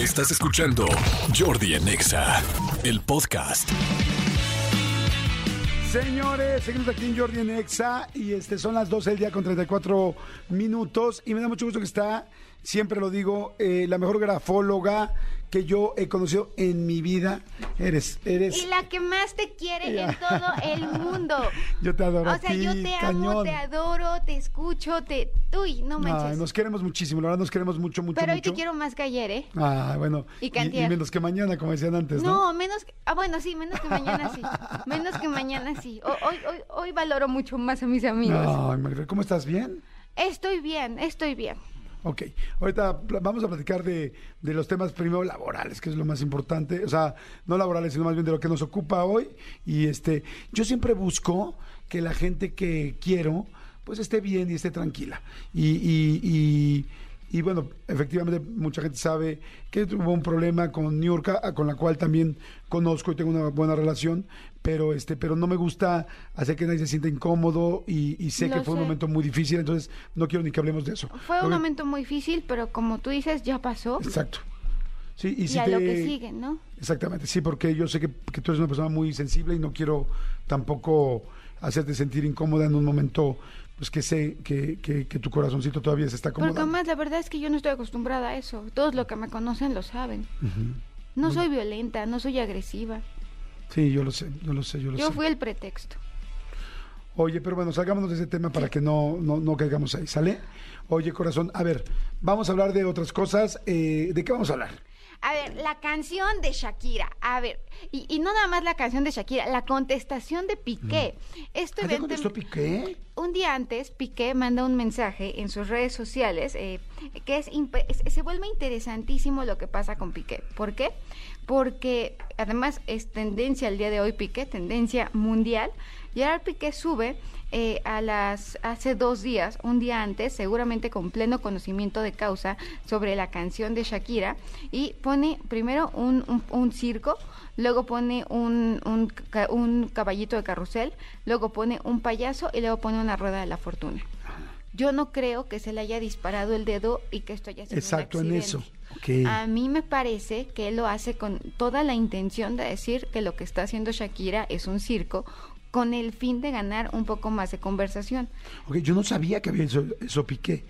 Estás escuchando Jordi en Exa, el podcast. Señores, seguimos aquí en Jordi en Exa y este son las 12 del día con 34 minutos y me da mucho gusto que está, siempre lo digo, eh, la mejor grafóloga que yo he conocido en mi vida. Eres, eres. Y la que más te quiere en todo el mundo. Yo te adoro. O a sea, ti, yo te amo, te adoro, te escucho, te. Uy, no Ay, manches. nos queremos muchísimo, la verdad nos queremos mucho, mucho, Pero hoy mucho. te quiero más que ayer, ¿eh? Ah, bueno. Y que antier. menos que mañana, como decían antes, ¿no? No, menos que. Ah, bueno, sí, menos que mañana sí. Menos que mañana sí. O- hoy, hoy, hoy valoro mucho más a mis amigos. Ay, Magdalena, ¿cómo estás? ¿Bien? Estoy bien, estoy bien. Ok, ahorita vamos a platicar de, de los temas primero laborales, que es lo más importante, o sea, no laborales, sino más bien de lo que nos ocupa hoy. Y este, yo siempre busco que la gente que quiero, pues esté bien y esté tranquila. Y, y, y, y, bueno, efectivamente mucha gente sabe que tuvo un problema con Niurka, a- con la cual también conozco y tengo una buena relación, pero este, pero no me gusta hacer que nadie se sienta incómodo y, y sé Lo que fue un momento muy difícil, entonces no quiero ni que hablemos de eso. Fue un Porque- momento muy difícil, pero como tú dices, ya pasó. Exacto. Sí, y, Y, si a te- lo que sigue, ¿no? Exactamente, sí, porque yo sé que, que tú eres una persona muy sensible y no quiero tampoco hacerte sentir incómoda en un momento pues que sé que, que, que tu corazoncito todavía se está Porque acomodando. más la verdad es que yo no estoy acostumbrada a eso. Todos los que me conocen lo saben. No soy violenta, no soy agresiva. Sí, yo lo sé, yo lo sé, yo lo Yo sé. fui el pretexto. Oye, pero bueno, salgámonos de ese tema para que no, no, no caigamos ahí, ¿sale? Oye, corazón, a ver, vamos a hablar de otras cosas. eh, ¿De qué vamos a hablar? A ver, la canción de Shakira. A ver, y, y no nada más la canción de Shakira, la contestación de Piqué. Esto ¿Ah, ¿Ya evidente- contestó Piqué? Un día antes, Piqué manda un mensaje en sus redes sociales eh, que es, se vuelve interesantísimo lo que pasa con Piqué. ¿Por qué? Porque además es tendencia el día de hoy Piqué, tendencia mundial. Gerard Piqué sube eh, a las hace dos días, un día antes, seguramente con pleno conocimiento de causa sobre la canción de Shakira y pone primero un circo, luego pone un, un ca- un caballito de carrusel, luego pone un payaso y luego pone una rueda de la fortuna. Yo no creo que se le haya disparado el dedo y que esto haya sido un Exacto, en eso. A mí me parece que él lo hace con toda la intención de decir que lo que está haciendo Shakira es un circo con el fin de ganar un poco más de conversación. Ok, yo no sabía que había eso, eso Piqué.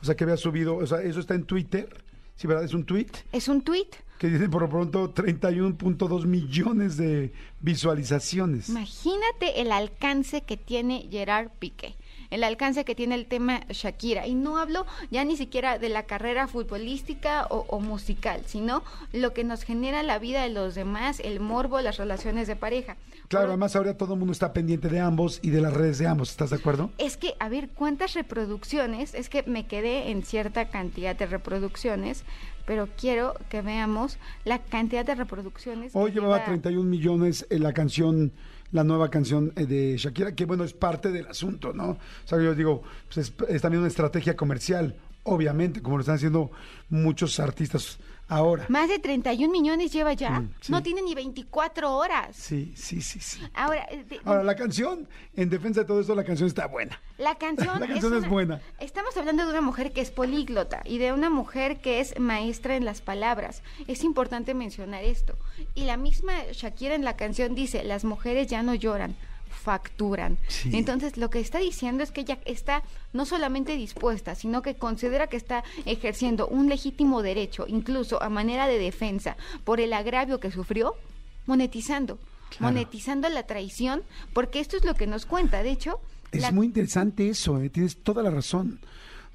O sea, que había subido, o sea, eso está en Twitter. Sí, ¿verdad? Es un tweet. Es un tuit. Que dice por lo pronto 31.2 millones de visualizaciones. Imagínate el alcance que tiene Gerard Piqué, el alcance que tiene el tema Shakira. Y no hablo ya ni siquiera de la carrera futbolística o, o musical, sino lo que nos genera la vida de los demás, el morbo, las relaciones de pareja. Claro, además ahora todo el mundo está pendiente de ambos y de las redes de ambos, ¿estás de acuerdo? Es que, a ver, ¿cuántas reproducciones? Es que me quedé en cierta cantidad de reproducciones, pero quiero que veamos la cantidad de reproducciones. Hoy llevaba lleva- 31 millones en la canción, la nueva canción eh, de Shakira, que bueno, es parte del asunto, ¿no? O sea, yo digo, pues es, es también una estrategia comercial, obviamente, como lo están haciendo muchos artistas ahora. Más de 31 millones lleva ya. Mm, sí. No tiene ni 24 horas. Sí, sí, sí, sí. Ahora, eh, de- Ahora, la canción, en defensa de todo esto, la canción está buena. la canción, la canción es una- buena. Estamos hablando de una mujer que es políglota y de una mujer que es maestra en las palabras. Es importante mencionar esto. Y la misma Shakira en la canción dice, las mujeres ya no lloran, facturan. Sí. Entonces, lo que está diciendo es que ella está no solamente dispuesta, sino que considera que está ejerciendo un legítimo derecho, incluso a manera de defensa, por el agravio que sufrió, monetizando. Claro. Monetizando la traición, porque esto es lo que nos cuenta. De hecho, Es la- muy interesante eso, ¿eh? tienes toda la razón.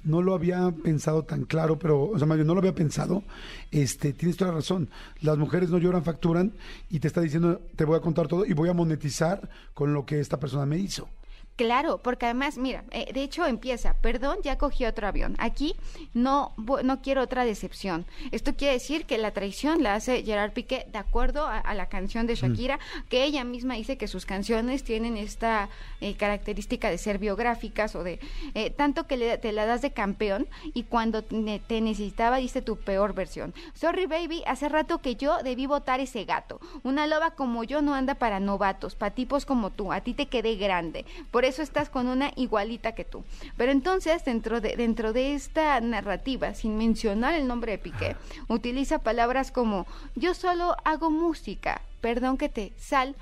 No lo había pensado tan claro, pero, o sea, bien, no lo había pensado. Este, tienes toda la razón. Las mujeres no lloran, facturan y te está diciendo, te voy a contar todo y voy a monetizar con lo que esta persona me hizo. Claro, porque además, mira, eh, de hecho empieza, perdón, ya cogí otro avión. Aquí no, no quiero otra decepción. Esto quiere decir que la traición la hace Gerard Piqué de acuerdo a, a la canción de Shakira, que ella misma dice que sus canciones tienen esta eh, característica de ser biográficas o de eh, tanto que le- te la das de campeón y cuando te, te necesitaba diste tu peor versión. Sorry baby, hace rato que yo debí votar ese gato. Una loba como yo no anda para novatos, para tipos como tú. A ti te quedé grande. Por eso estás con una igualita que tú. Pero entonces, dentro de, dentro de esta narrativa, sin mencionar el nombre de Piqué, utiliza palabras como yo solo hago música, perdón que te sal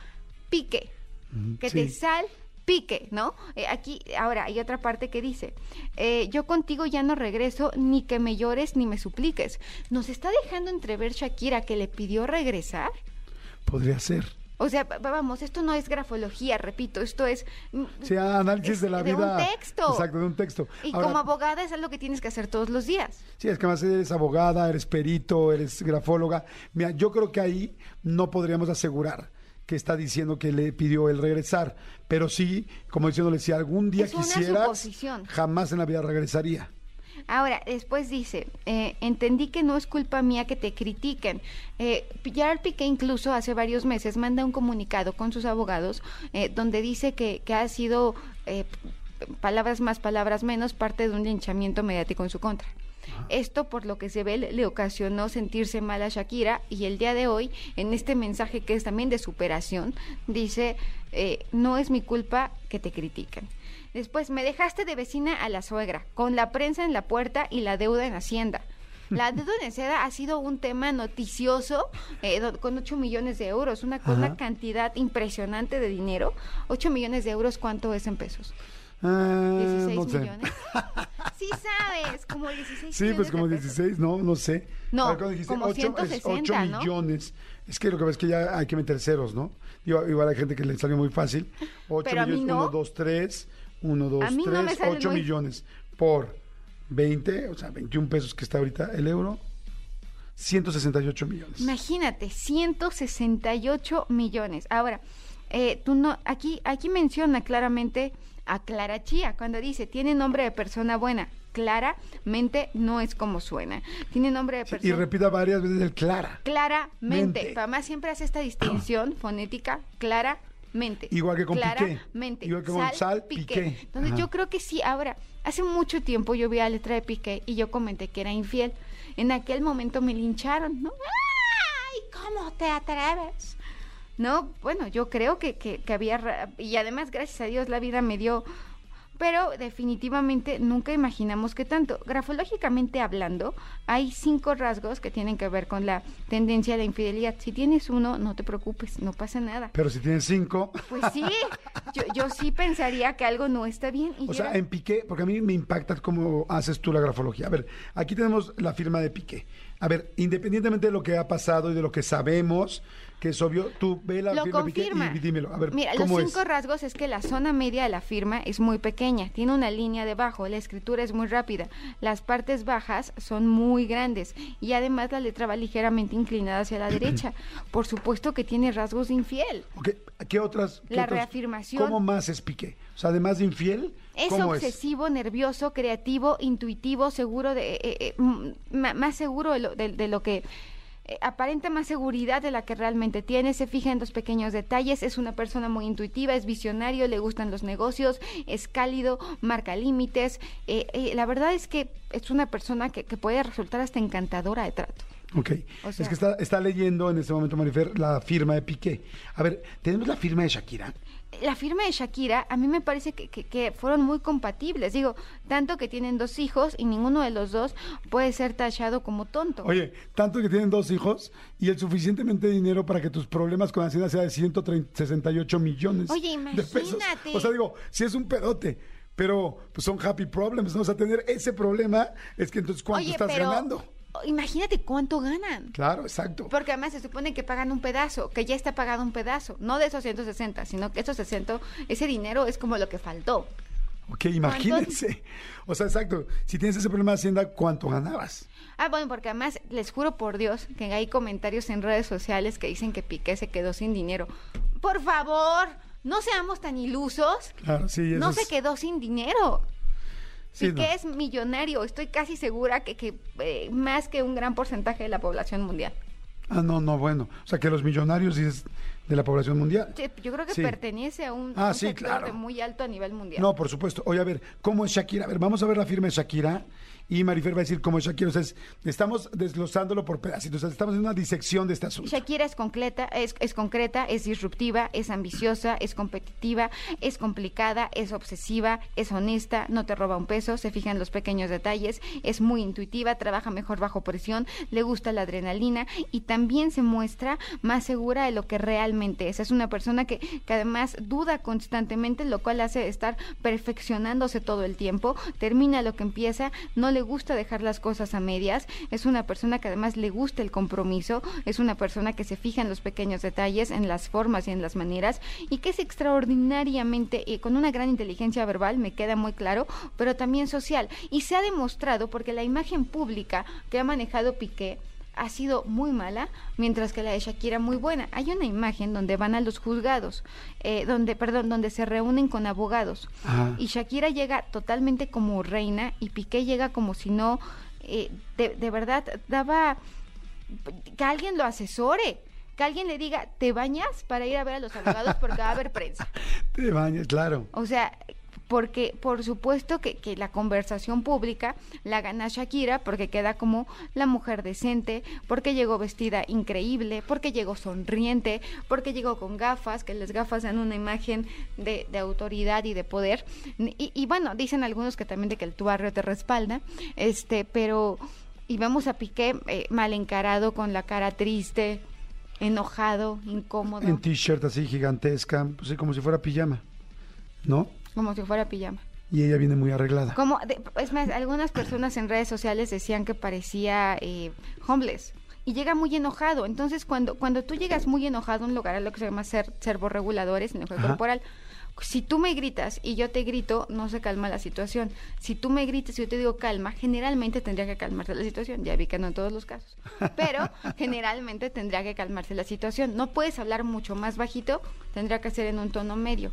pique, que te sal pique, ¿no? Eh, aquí, ahora, hay otra parte que dice, eh, yo contigo ya no regreso, ni que me llores ni me supliques. ¿Nos está dejando entrever Shakira que le pidió regresar? Podría ser. O sea, va- vamos, esto no es grafología, repito, esto es... mm, Sí, análisis es de la de un vida. texto. Exacto, de un texto. Y Ahora, como abogada es algo que tienes que hacer todos los días. Sí, es que además eres abogada, eres perito, eres grafóloga. Mira, yo creo que ahí no podríamos asegurar que está diciendo que le pidió el regresar, pero sí, como diciéndole, si algún día Es quisieras, jamás en la vida regresaría. Ahora, después dice, eh, entendí que no es culpa mía que te critiquen. Eh, Gerard Piqué incluso hace varios meses manda un comunicado con sus abogados eh, donde dice que, que ha sido, eh, palabras más, palabras menos, parte de un linchamiento mediático en su contra. Esto, por lo que se ve, le, le ocasionó sentirse mal a Shakira y el día de hoy, en este mensaje que es también de superación, dice, eh, no es mi culpa que te critiquen. Después, me dejaste de vecina a la suegra, con la prensa en la puerta y la deuda en Hacienda. La deuda en Hacienda ha sido un tema noticioso eh, con 8 millones de euros, una, con una cantidad impresionante de dinero. 8 millones de euros, ¿cuánto es en pesos? Ah, 16 no sé. millones. Sí sabes, como 16 Sí, pues como de pesos. 16, no, no sé. No, dijiste como ocho, es 160, 8 ¿no? millones. Es que lo que ves es que ya hay que meter ceros, ¿no? Igual hay gente que le salió muy fácil. 8 Pero millones, no. 1, 2, 3, 1, 2, A mí no me 3, sale 8 muy- millones por 20, o sea, 21 pesos que está ahorita el euro, 168 millones. Imagínate, 168 millones. Ahora, eh, tú no, aquí, aquí menciona claramente a Clara Chía cuando dice tiene nombre de persona buena. Claramente no es como suena. Tiene nombre de Sí, persona. y repita varias veces el Clara. Claramente. Mente. Además siempre hace esta distinción fonética, claramente. Igual que con Piqué. Igual que con Sal Piqué. Entonces Ajá. yo creo que sí. Ahora, hace mucho tiempo yo vi la letra de Piqué y yo comenté que era infiel. En aquel momento me lincharon, ¿no? ¡Ay! ¿Cómo te atreves? No, bueno, yo creo que, que, que había... Y además, gracias a Dios, la vida me dio... Pero definitivamente nunca imaginamos que tanto. Grafológicamente hablando, hay cinco rasgos que tienen que ver con la tendencia a la infidelidad. Si tienes uno, no te preocupes, no pasa nada. Pero si tienes 5, Pues sí, yo, yo sí pensaría que algo no está bien. Y o sea, en Piqué, porque a mí me impacta cómo haces tú la grafología. A ver, aquí tenemos la firma de Piqué. A ver, independientemente de lo que ha pasado y de lo que sabemos, que es obvio, tú ve la lo firma confirma. y dímelo. A ver, Mira, los ¿cómo cinco es? rasgos es que la zona media de la firma es muy pequeña, tiene una línea debajo, la escritura es muy rápida, las partes bajas son muy grandes y además la letra va ligeramente inclinada hacia la derecha. Por supuesto que tiene rasgos de infiel. ¿Qué otras? qué La reafirmación. ¿Cómo más es Piqué? O sea, además de infiel, Es ¿cómo obsesivo, nervioso, creativo, intuitivo, seguro de, eh, eh, ma- más seguro de lo, de- de lo que eh, aparenta más seguridad de la que realmente tiene, se fija en los pequeños detalles, es una persona muy intuitiva, es visionario, le gustan los negocios, es cálido, marca límites. eh, eh, la verdad es que es una persona que, que puede resultar hasta encantadora de trato. Ok, O es que está, está leyendo en este momento, Marifer, la firma de Piqué. A ver, ¿tenemos la firma de Shakira? la firma de Shakira, a mí me parece que, que- que fueron muy compatibles. Digo, tanto que tienen dos hijos y ninguno de los dos puede ser tachado como tonto. Oye, tanto que tienen dos hijos y el suficientemente dinero para que tus problemas con Hacienda sea de 168 millones Oye, de pesos. imagínate. O sea, digo, sí es un pedote, pero pues son happy problems, ¿no? O sea, tener ese problema es que entonces ¿cuánto Oye, estás pero ganando? Imagínate cuánto ganan. Claro, exacto. Porque además se supone que pagan un pedazo, que ya está pagado un pedazo, no de esos 160, sino que esos 60, ese dinero es como lo que faltó. Ok, imagínense. O sea, exacto. Si tienes ese problema de Hacienda, ¿cuánto ganabas? Ah, bueno, porque además les juro por Dios que hay comentarios en redes sociales que dicen que Piqué se quedó sin dinero. Por favor, no seamos tan ilusos. Claro, sí, eso No es- se quedó sin dinero. Sí, Piqué no. es millonario. Estoy casi segura que, que eh, más que un gran porcentaje de la población mundial. Ah, no, no, bueno. O sea, que los millonarios de la población mundial. Sí, yo creo que Sí. pertenece a un, Ah, un sí, sector claro. de muy alto a nivel mundial. No, por supuesto. Oye, a ver, ¿cómo es Shakira? A ver, vamos a ver la firma de Shakira y Marifer va a decir como Shakira. O sea, es- estamos desglosándolo por pedacitos. O sea, estamos en una disección de este asunto. Shakira es concreta, es, es concreta, es disruptiva, es ambiciosa, es competitiva, es complicada, es obsesiva, es honesta, no te roba un peso, se fija en los pequeños detalles, es muy intuitiva, trabaja mejor bajo presión, le gusta la adrenalina y también se muestra más segura de lo que realmente es. Es una persona que, que además duda constantemente, lo cual hace estar perfeccionándose todo el tiempo, termina lo que empieza, no le gusta dejar las cosas a medias, es una persona que además le gusta el compromiso, es una persona que se fija en los pequeños detalles, en las formas y en las maneras, y que es extraordinariamente, y con una gran inteligencia verbal, me queda muy claro, pero también social. Y se ha demostrado, porque la imagen pública que ha manejado Piqué, ha sido muy mala, mientras que la de Shakira muy buena. Hay una imagen donde van a los juzgados, eh, donde, perdón, donde se reúnen con abogados. Ajá. Y Shakira llega totalmente como reina y Piqué llega como si no, eh, de, de verdad, daba que alguien lo asesore, que alguien le diga, te bañas para ir a ver a los abogados porque va a haber prensa. Te bañas, claro. O sea, porque por supuesto que, que la conversación pública la gana Shakira porque queda como la mujer decente, porque llegó vestida increíble, porque llegó sonriente, porque llegó con gafas, que las gafas dan una imagen de, de autoridad y de poder. Y, y bueno, dicen algunos que también de que el tu barrio te respalda, este, pero y vemos a Piqué eh, mal encarado con la cara triste, enojado, incómodo, En t-shirt así gigantesca, pues sí, como si fuera pijama, ¿no? Como si fuera pijama. Y ella viene muy arreglada. Como, de- es más, algunas personas en redes sociales decían que parecía eh, homeless y llega muy enojado. Entonces, cuando, cuando tú llegas muy enojado a un lugar, a lo que se llama ser servorreguladores, lenguaje Ajá. corporal, si tú me gritas y yo te grito, no se calma la situación. Si tú me gritas y yo te digo calma, generalmente tendría que calmarse la situación. Ya vi que no en todos los casos, pero generalmente tendría que calmarse la situación. No puedes hablar mucho más bajito, tendría que ser en un tono medio.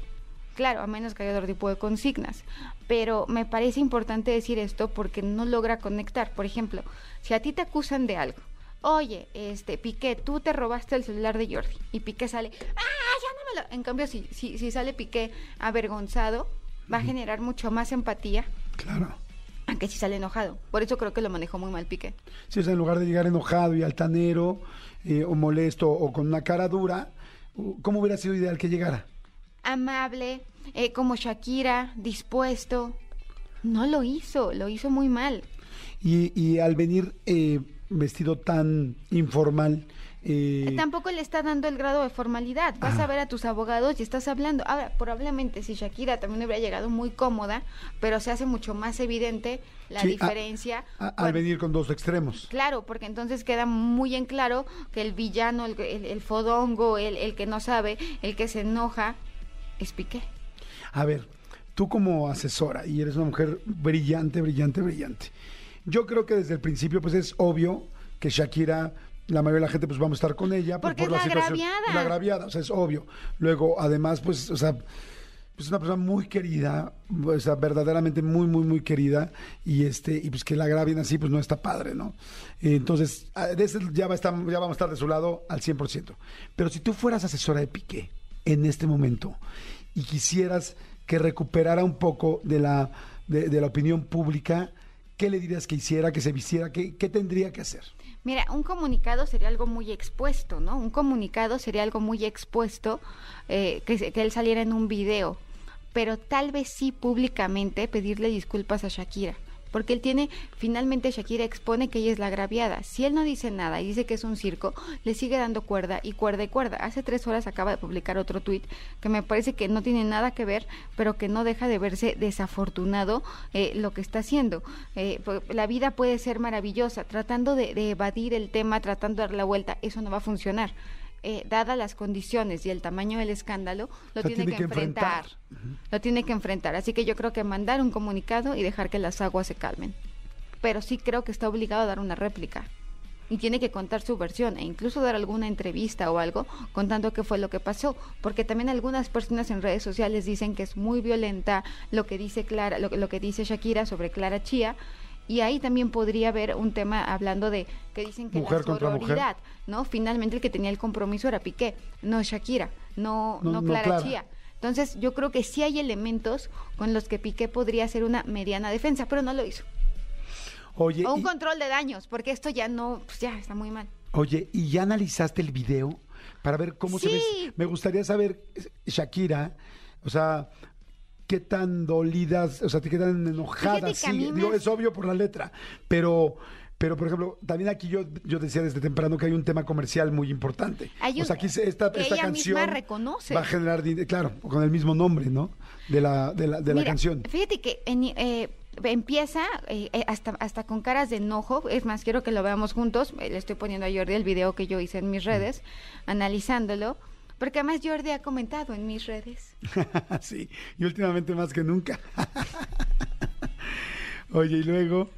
Claro, a menos que haya otro tipo de consignas. Pero me parece importante decir esto porque no logra conectar. Por ejemplo, si a ti te acusan de algo, oye, este, Piqué, tú te robaste el celular de Jordi. Y Piqué sale, ¡ah, ya no me lo... En cambio, si, si, si sale Piqué avergonzado, va a generar mucho más empatía Claro. a que si sale enojado. Por eso creo que lo manejó muy mal Piqué. Sí, o sea, en lugar de llegar enojado y altanero, eh, o molesto, o con una cara dura, ¿cómo hubiera sido ideal que llegara? Amable, eh, como Shakira, dispuesto. No lo hizo, lo hizo muy mal. Y, y al venir eh, vestido tan informal, eh, Tampoco le está dando el grado de formalidad. Vas Ajá. a ver a tus abogados y estás hablando. Ahora, probablemente si Shakira también hubiera llegado muy cómoda, pero se hace mucho más evidente la sí, a- diferencia. al venir con dos extremos. Claro, porque entonces queda muy en claro que el villano, el, el- el fodongo, el, el que no sabe, el que se enoja, es Piqué. A ver, tú como asesora, y eres una mujer brillante, brillante, brillante. Yo creo que desde el principio, pues es obvio que Shakira, la mayoría de la gente, pues vamos a estar con ella. Porque es la agraviada. La agraviada, o sea, es obvio. Luego, además, pues, o sea, pues una persona muy querida, o sea, verdaderamente muy, muy, muy querida, y este, y pues que la agravien así, pues no está padre, ¿no? Entonces, ah, ya, va a estar, ya vamos a estar de su lado al 100%. Pero si tú fueras asesora de Piqué en este momento y quisieras que recuperara un poco de la, de, la opinión pública, ¿qué le dirías que hiciera, que se vistiera? ¿Qué, tendría que hacer? Mira, un comunicado sería algo muy expuesto, ¿no? Un comunicado sería algo muy expuesto, eh, que, que él saliera en un video, pero tal vez sí públicamente pedirle disculpas a Shakira, porque él tiene, finalmente Shakira expone que ella es la agraviada. Si él no dice nada y dice que es un circo, le sigue dando cuerda y cuerda y cuerda. Hace tres horas acaba de publicar otro tuit que me parece que no tiene nada que ver, pero que no deja de verse desafortunado eh, lo que está haciendo. Eh, pu- la vida puede ser maravillosa, tratando de evadir el tema, tratando de dar la vuelta, eso no va a funcionar. Eh, dadas las condiciones y el tamaño del escándalo, lo O sea, tiene, que, enfrentar. Lo tiene que enfrentar. Así que yo creo que mandar un comunicado y dejar que las aguas se calmen. Pero sí creo que está obligado a dar una réplica. Y tiene que contar su versión e incluso dar alguna entrevista o algo contando qué fue lo que pasó. Porque también algunas personas en redes sociales dicen que es muy violenta lo que dice Clara, lo, lo que dice Shakira sobre Clara Chía. Y ahí también podría haber un tema hablando de que dicen que Mujer la mujer. sororidad, ¿no? Finalmente el que tenía el compromiso era Piqué, no Shakira, no, No, no, no Clara Clara. Chía. Entonces, yo creo que sí hay elementos con los que Piqué podría hacer una mediana defensa, pero no lo hizo. Oye, O un y- control de daños, porque esto ya no, pues ya está muy mal. Oye, ¿y ya analizaste el video para ver cómo se ve? Sí. Me gustaría saber, Shakira, o sea, qué tan dolidas, o sea, qué tan enojadas Digo, me- es obvio por la letra, pero... Pero, por ejemplo, también aquí yo, yo decía desde temprano que hay un tema comercial muy importante. Hay o un- sea, aquí se- esta, que esta ella canción misma reconoce. va a generar dinero, claro, con el mismo nombre, ¿no? De la, de la, de la canción. Fíjate que en- eh, empieza eh, eh, hasta, hasta con caras de enojo. Es más, quiero que lo veamos juntos. Eh, Le estoy poniendo a Jordi el video que yo hice en mis redes, analizándolo. Porque además Jordi ha comentado en mis redes. sí, y últimamente más que nunca. Oye, y luego...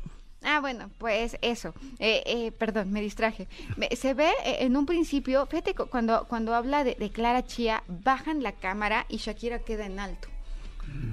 Ah, bueno, pues eso. Eh, eh, perdón, me distraje. Se ve eh, en un principio, fíjate, cu- cuando, cuando habla de, de Clara Chía, bajan la cámara y Shakira queda en alto.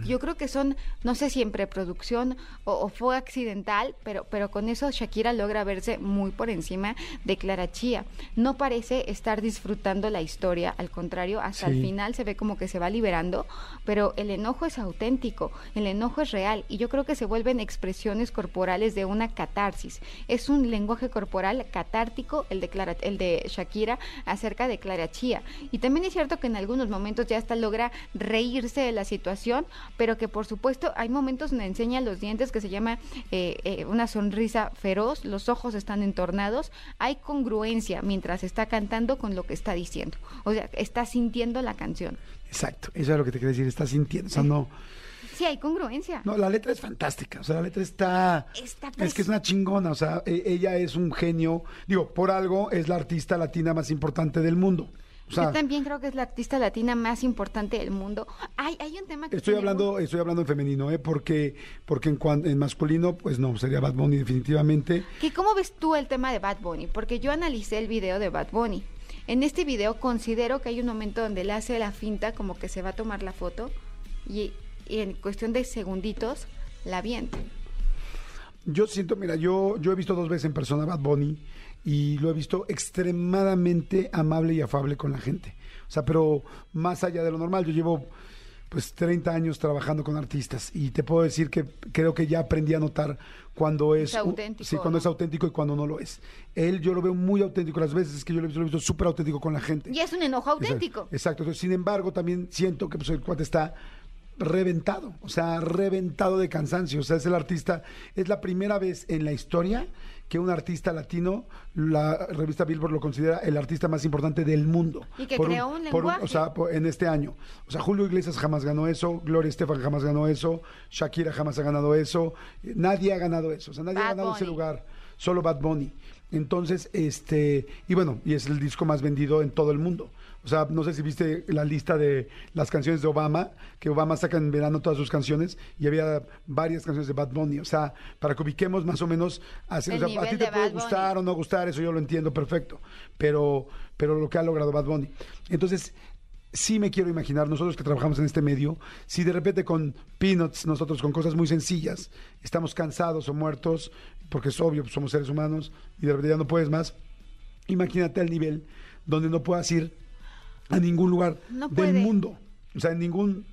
Yo creo que son, no sé si en preproducción o, o fue accidental, pero, pero con eso Shakira logra verse muy por encima de Clara Chía. No parece estar disfrutando la historia, al contrario, hasta Sí. el final se ve como que se va liberando, pero el enojo es auténtico, el enojo es real y yo creo que se vuelven expresiones corporales de una catarsis. Es un lenguaje corporal catártico el de, Clara- el de Shakira acerca de Clara Chía. Y también es cierto que en algunos momentos ya hasta logra reírse de la situación, pero que por supuesto hay momentos donde enseña los dientes que se llama eh, eh, una sonrisa feroz, los ojos están entornados, hay congruencia mientras está cantando con lo que está diciendo. O sea, está sintiendo la canción. Exacto, eso es lo que te quería decir, estás sintiendo, o sea, no... Sí, hay congruencia. No, la letra es fantástica, o sea, la letra está... Está es que es una chingona, o sea, e- ella es un genio, digo, por algo es la artista latina más importante del mundo. O sea, Yo también creo que es la artista latina más importante del mundo. Hay, hay un tema que estoy hablando, estoy hablando en femenino, ¿eh? Porque, porque en, cuan- en masculino, pues no, sería Bad Bunny definitivamente. Que ¿Cómo ves tú el tema de Bad Bunny? Porque yo analicé el video de Bad Bunny. En este video considero que hay un momento donde le hace la finta como que se va a tomar la foto y, y en cuestión de segunditos la avienta. Yo siento, mira, yo, yo he visto dos veces en persona a Bad Bunny y lo he visto extremadamente amable y afable con la gente. O sea, pero más allá de lo normal, yo llevo pues 30 años trabajando con artistas y te puedo decir que creo que ya aprendí a notar cuando es, auténtico, sí, cuando ¿no? es auténtico y cuando no lo es. Él yo lo veo muy auténtico las veces que yo lo he visto, lo he visto súper auténtico con la gente. Y es un enojo auténtico. Exacto. Sin embargo, también siento que pues, el cuate está reventado, o sea, reventado de cansancio. O sea, es el artista, es la primera vez en la historia que un artista latino, la revista Billboard lo considera el artista más importante del mundo. Y que Por creó un por lenguaje. o sea, por- en este año. O sea, Julio Iglesias jamás ganó eso, Gloria Estefan jamás ganó eso, Shakira jamás ha ganado eso, eh, nadie ha ganado eso, o sea, nadie ha ganado ese lugar, solo Bad Bunny. Entonces, este, y bueno, y es el disco más vendido en todo el mundo. O sea, no sé si viste la lista de las canciones de Obama, que Obama saca en verano todas sus canciones y había varias canciones de Bad Bunny. O sea, para que ubiquemos más o menos, así, o sea, a ti te de puede Bad Bunny. gustar o no gustar, eso yo lo entiendo perfecto, pero, pero lo que ha logrado Bad Bunny. Entonces, sí me quiero imaginar, nosotros que trabajamos en este medio, si de repente con Peanuts, nosotros con cosas muy sencillas, estamos cansados o muertos, porque es obvio, pues, somos seres humanos, y de repente ya no puedes más, imagínate el nivel donde no puedas ir a ningún lugar No del mundo, o sea, en ningún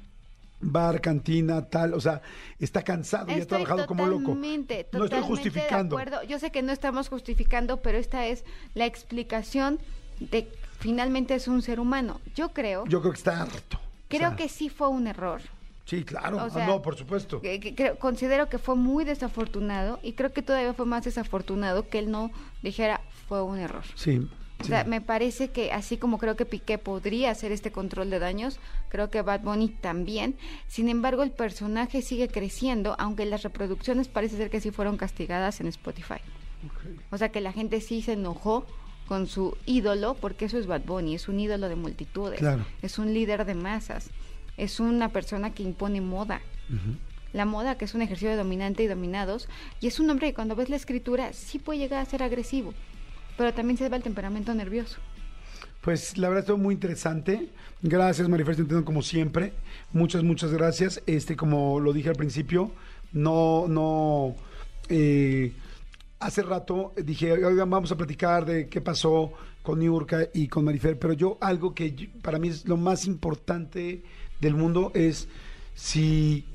bar, cantina, tal, o sea, está cansado y ha trabajado como loco. totalmente, No estoy justificando. De acuerdo. Yo sé que no estamos justificando, pero esta es la explicación de finalmente es un ser humano. Yo creo, Yo creo que está harto. o creo sea, que sí fue un error. Sí, claro. o Ah, no, por supuesto. Que- que considero que fue muy desafortunado y creo que todavía fue más desafortunado que él no dijera fue un error. Sí. O sea, me parece que así como creo que Piqué podría hacer este control de daños, creo que Bad Bunny también. Sin embargo, el personaje sigue creciendo, aunque las reproducciones parece ser que sí fueron castigadas en Spotify. O sea, que la gente sí se enojó con su ídolo, porque eso es Bad Bunny, es un ídolo de multitudes, Claro. es un líder de masas, es una persona que impone moda. La moda, que es un ejercicio de dominante y dominados, y es un hombre que cuando ves la escritura sí puede llegar a ser agresivo, pero también se va el temperamento nervioso. Pues la verdad estuvo muy interesante. Gracias, Marifer Centeno, como siempre. Muchas, muchas gracias. Este, como lo dije al principio, no, no. eh, hace rato dije, oigan, vamos a platicar de qué pasó con Niurka y con Marifer, pero yo algo que para mí es lo más importante del mundo es si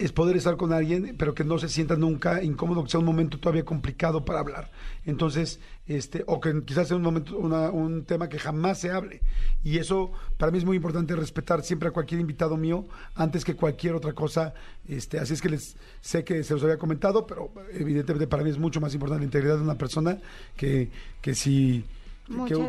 es poder estar con alguien, pero que no se sienta nunca incómodo, que sea un momento todavía complicado para hablar. Entonces, este, o que quizás sea un momento, una- un tema que jamás se hable. Y eso para mí es muy importante respetar siempre a cualquier invitado mío antes que cualquier otra cosa. Este, así es que les sé que se los había comentado, pero evidentemente para mí es mucho más importante la integridad de una persona que, que si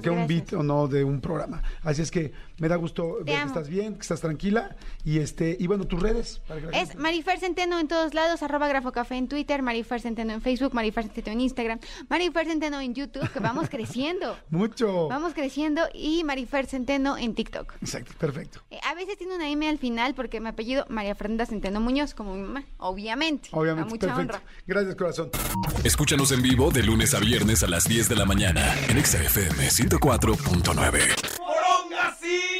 que, un beat o no de un programa. Así es que me da gusto ver que estás bien, que estás tranquila y este y bueno, tus redes para que Es gente- Marifer Centeno en todos lados, arroba Grafocafé en Twitter, Marifer Centeno en Facebook, Marifer Centeno en Instagram, Marifer Centeno en YouTube, que vamos creciendo. mucho. Vamos creciendo y Marifer Centeno en TikTok. Exacto, perfecto. Eh, A veces tiene una M al final porque mi apellido María Fernanda Centeno Muñoz, como mi mamá, obviamente. Obviamente, A mucha perfecto. honra. Gracias, corazón. Escúchanos en vivo de lunes a viernes a las 10 de la mañana en Exa FM 104.9. ¡Moronga sí!